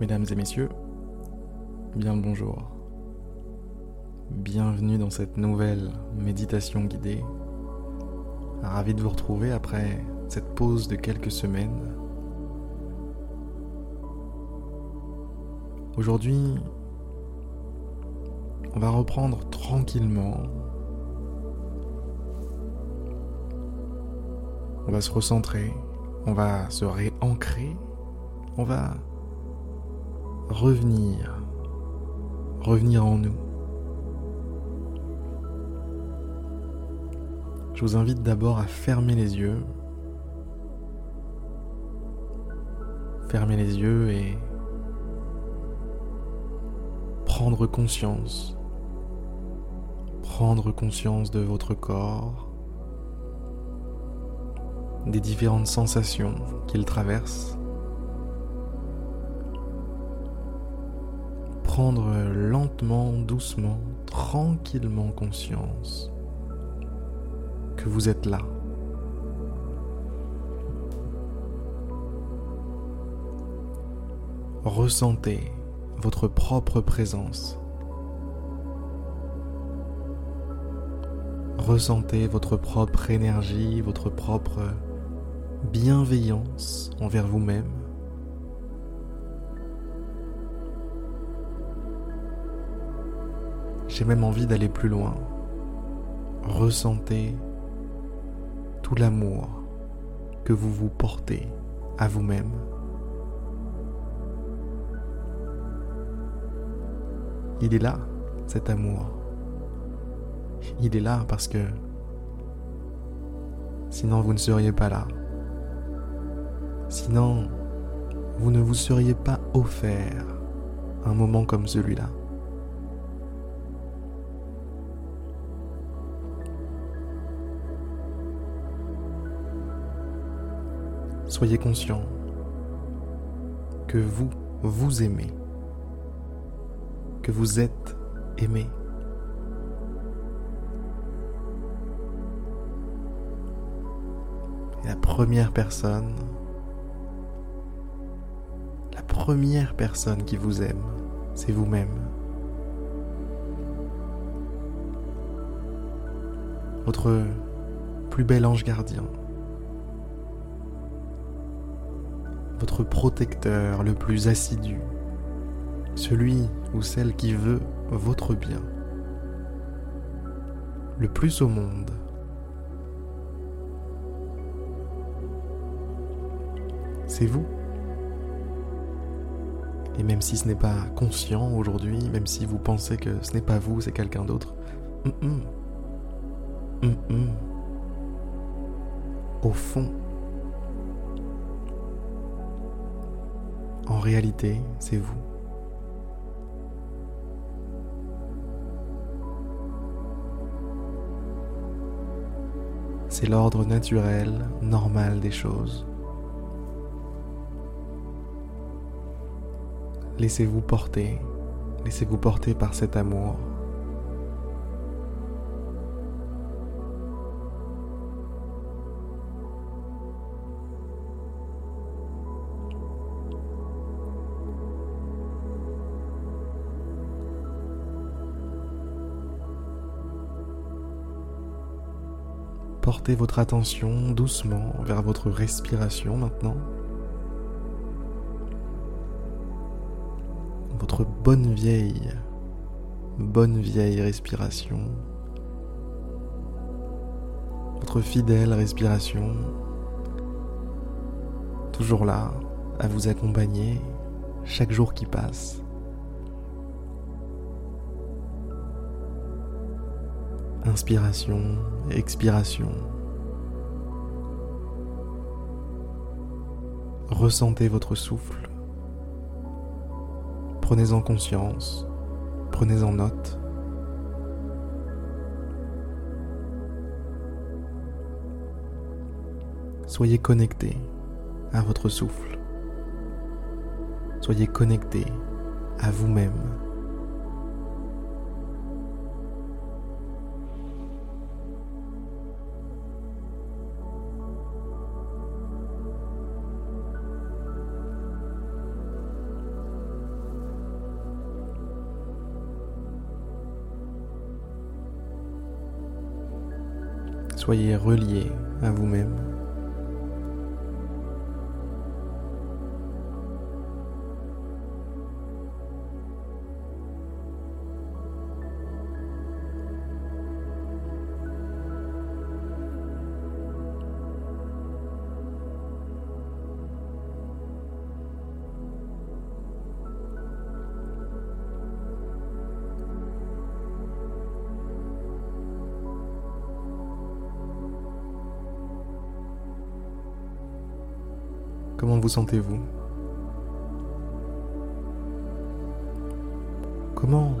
Mesdames et messieurs, bien le bonjour. Bienvenue dans cette nouvelle méditation guidée. Ravi de vous retrouver après cette pause de quelques semaines. Aujourd'hui, on va reprendre tranquillement. On va se recentrer, on va se réancrer, on va revenir, revenir en nous. Je vous invite d'abord à fermer les yeux. Fermer les yeux et prendre conscience. Prendre conscience de votre corps, des différentes sensations qu'il traverse. Prendre lentement, doucement, tranquillement conscience que vous êtes là. Ressentez votre propre présence. Ressentez votre propre énergie, votre propre bienveillance envers vous-même. J'ai même envie d'aller plus loin. Ressentez tout l'amour que vous vous portez à vous-même. Il est là, cet amour. Il est là parce que sinon vous ne seriez pas là. Sinon, vous ne vous seriez pas offert un moment comme celui-là. Soyez conscient que vous, vous aimez, que vous êtes aimé. Et la première personne, la première personne qui vous aime, c'est vous-même. Votre plus bel ange gardien. Votre protecteur le plus assidu, celui ou celle qui veut votre bien, le plus au monde. C'est vous. Et même si ce n'est pas conscient aujourd'hui, même si vous pensez que ce n'est pas vous, c'est quelqu'un d'autre, au fond, En réalité, c'est vous. C'est l'ordre naturel, normal des choses. Laissez-vous porter, laissez-vous porter par cet amour. Portez votre attention doucement vers votre respiration maintenant. Votre bonne vieille, bonne vieille respiration. Votre fidèle respiration. Toujours là, à vous accompagner chaque jour qui passe. Inspiration, expiration. Ressentez votre souffle. Prenez-en conscience. Prenez-en note. Soyez connecté à votre souffle. Soyez connecté à vous-même. Soyez relié à vous-même. Comment vous sentez-vous? Comment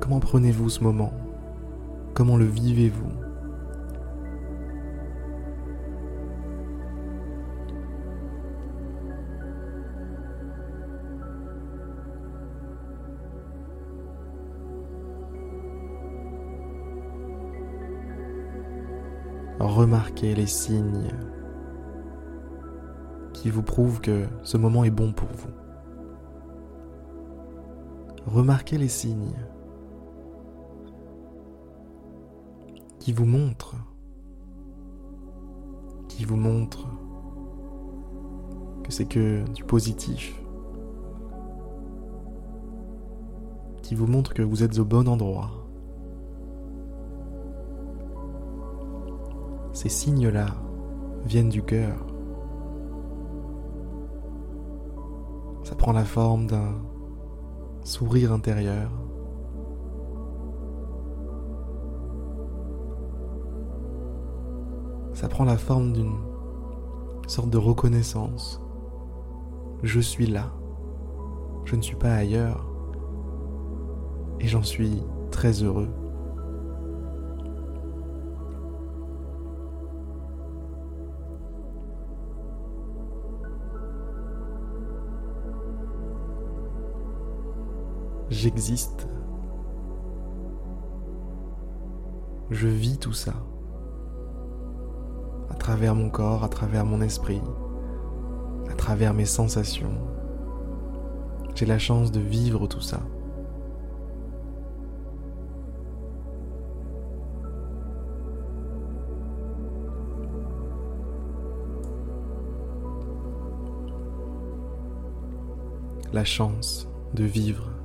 Comment prenez-vous ce moment? Comment le vivez-vous? Remarquez les signes qui vous prouvent que ce moment est bon pour vous. Remarquez les signes qui vous montrent, qui vous montrent que c'est que du positif, qui vous montrent que vous êtes au bon endroit. Ces signes-là viennent du cœur. Ça prend la forme d'un sourire intérieur. Ça prend la forme d'une sorte de reconnaissance. Je suis là. Je ne suis pas ailleurs. Et j'en suis très heureux. J'existe. Je vis tout ça. À travers mon corps, à travers mon esprit, à travers mes sensations. J'ai la chance de vivre tout ça. La chance de vivre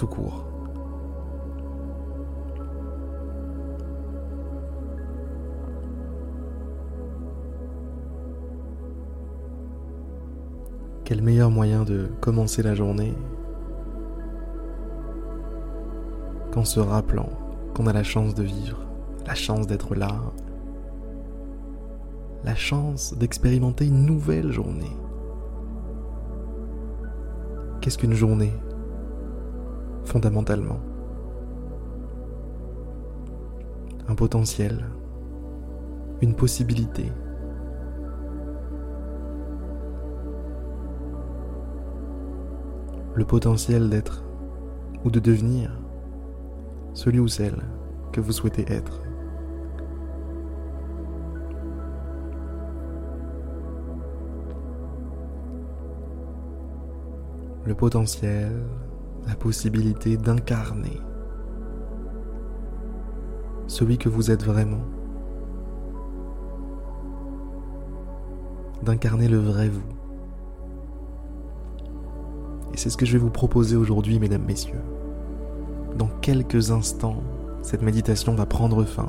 court. Quel meilleur moyen de commencer la journée qu'en se rappelant qu'on a la chance de vivre, la chance d'être là, la chance d'expérimenter une nouvelle journée. Qu'est-ce qu'une journée? Fondamentalement. Un potentiel, une possibilité. Le potentiel d'être ou de devenir celui ou celle que vous souhaitez être. Le potentiel la possibilité d'incarner celui que vous êtes vraiment, d'incarner le vrai vous. Et c'est ce que je vais vous proposer aujourd'hui, mesdames, messieurs. Dans quelques instants, cette méditation va prendre fin.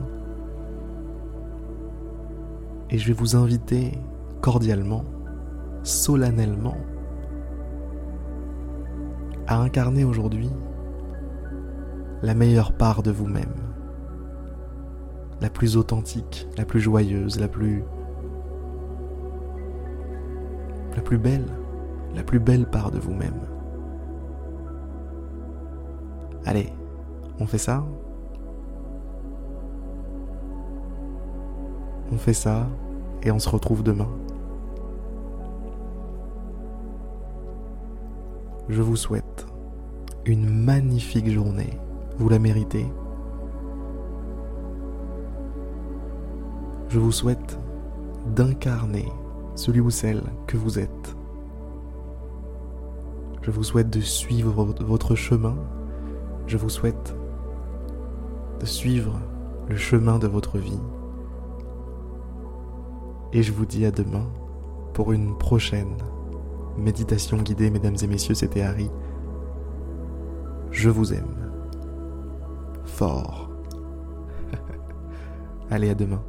Et je vais vous inviter cordialement, solennellement, à incarner aujourd'hui la meilleure part de vous-même, la plus authentique, la plus joyeuse, la plus la plus belle, la plus belle part de vous-même. Allez, on fait ça On fait ça et on se retrouve demain. je vous souhaite une magnifique journée. Vous la méritez. Je vous souhaite d'incarner celui ou celle que vous êtes. Je vous souhaite de suivre votre chemin. Je vous souhaite de suivre le chemin de votre vie. Et je vous dis à demain pour une prochaine méditation guidée, mesdames et messieurs, c'était Harry. Je vous aime. Fort. Allez, à demain.